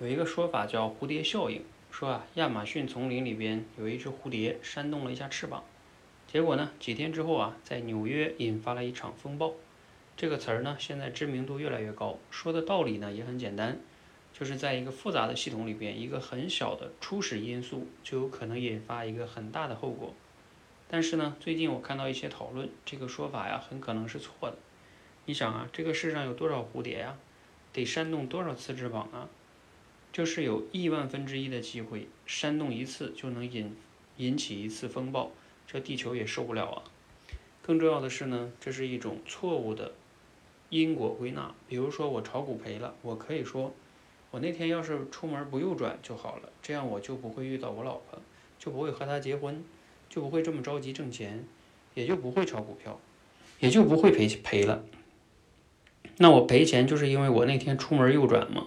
有一个说法叫蝴蝶效应，说啊，亚马逊丛林里边有一只蝴蝶扇动了一下翅膀，结果呢，几天之后啊，在纽约引发了一场风暴。这个词儿呢，现在知名度越来越高，说的道理呢也很简单，就是在一个复杂的系统里边，一个很小的初始因素就有可能引发一个很大的后果。但是呢，最近我看到一些讨论，这个说法呀，很可能是错的。你想啊，这个世上有多少蝴蝶呀？得扇动多少次翅膀啊？就是有亿万分之一的机会，煽动一次就能引引起一次风暴，这地球也受不了啊。更重要的是呢，这是一种错误的因果归纳。比如说我炒股赔了，我可以说，我那天要是出门不右转就好了，这样我就不会遇到我老婆，就不会和她结婚，就不会这么着急挣钱，也就不会炒股票，也就不会赔赔了。那我赔钱就是因为我那天出门右转吗？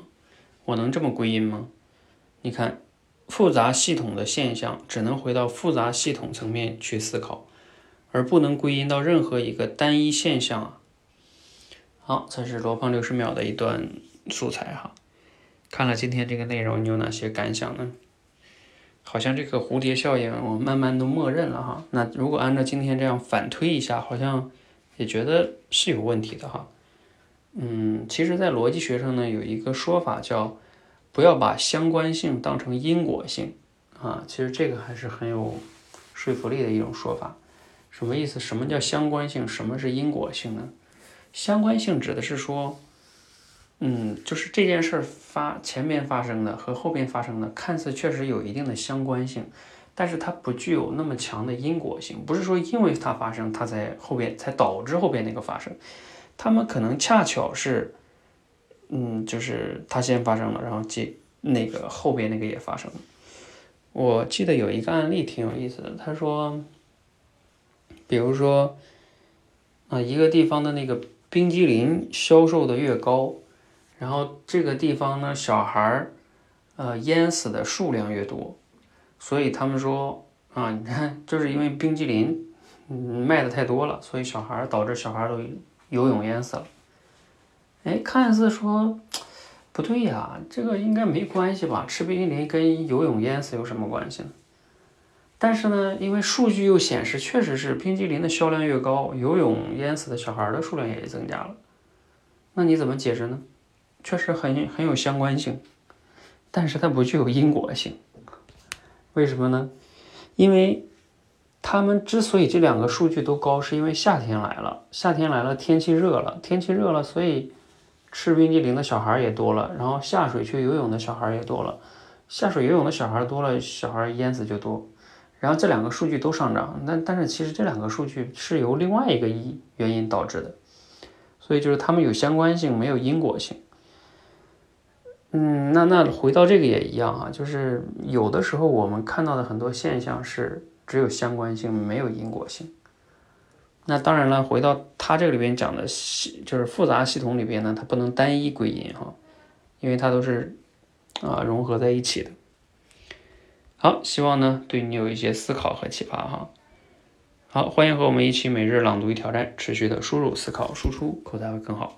我能这么归因吗？你看，复杂系统的现象只能回到复杂系统层面去思考，而不能归因到任何一个单一现象啊。好，这是罗胖六十秒的一段素材哈。看了今天这个内容，你有哪些感想呢？好像这个蝴蝶效应，我慢慢都默认了哈。那如果按照今天这样反推一下，好像也觉得是有问题的哈。嗯，其实，在逻辑学上呢，有一个说法叫“不要把相关性当成因果性”，啊，其实这个还是很有说服力的一种说法。什么意思？什么叫相关性？什么是因果性呢？相关性指的是说，嗯，就是这件事儿发前边发生的和后边发生的，看似确实有一定的相关性，但是它不具有那么强的因果性，不是说因为它发生，它才后边才导致后边那个发生。他们可能恰巧是，嗯，就是他先发生了，然后接那个后边那个也发生了。我记得有一个案例挺有意思的，他说，比如说，啊，一个地方的那个冰激凌销售的越高，然后这个地方呢，小孩儿，呃，淹死的数量越多，所以他们说，啊，你看，就是因为冰激凌，嗯，卖的太多了，所以小孩导致小孩都。游泳淹死了，哎，看似说不对呀，这个应该没关系吧？吃冰淇淋跟游泳淹死有什么关系呢？但是呢，因为数据又显示，确实是冰激凌的销量越高，游泳淹死的小孩的数量也增加了。那你怎么解释呢？确实很很有相关性，但是它不具有因果性。为什么呢？因为。他们之所以这两个数据都高，是因为夏天来了，夏天来了，天气热了，天气热了，所以吃冰激凌的小孩也多了，然后下水去游泳的小孩也多了，下水游泳的小孩多了，小孩淹死就多，然后这两个数据都上涨，但但是其实这两个数据是由另外一个一原因导致的，所以就是他们有相关性，没有因果性。嗯，那那回到这个也一样啊，就是有的时候我们看到的很多现象是。只有相关性，没有因果性。那当然了，回到它这里边讲的系，就是复杂系统里边呢，它不能单一归因哈，因为它都是啊融合在一起的。好，希望呢对你有一些思考和启发哈。好，欢迎和我们一起每日朗读与挑战，持续的输入、思考、输出，口才会更好。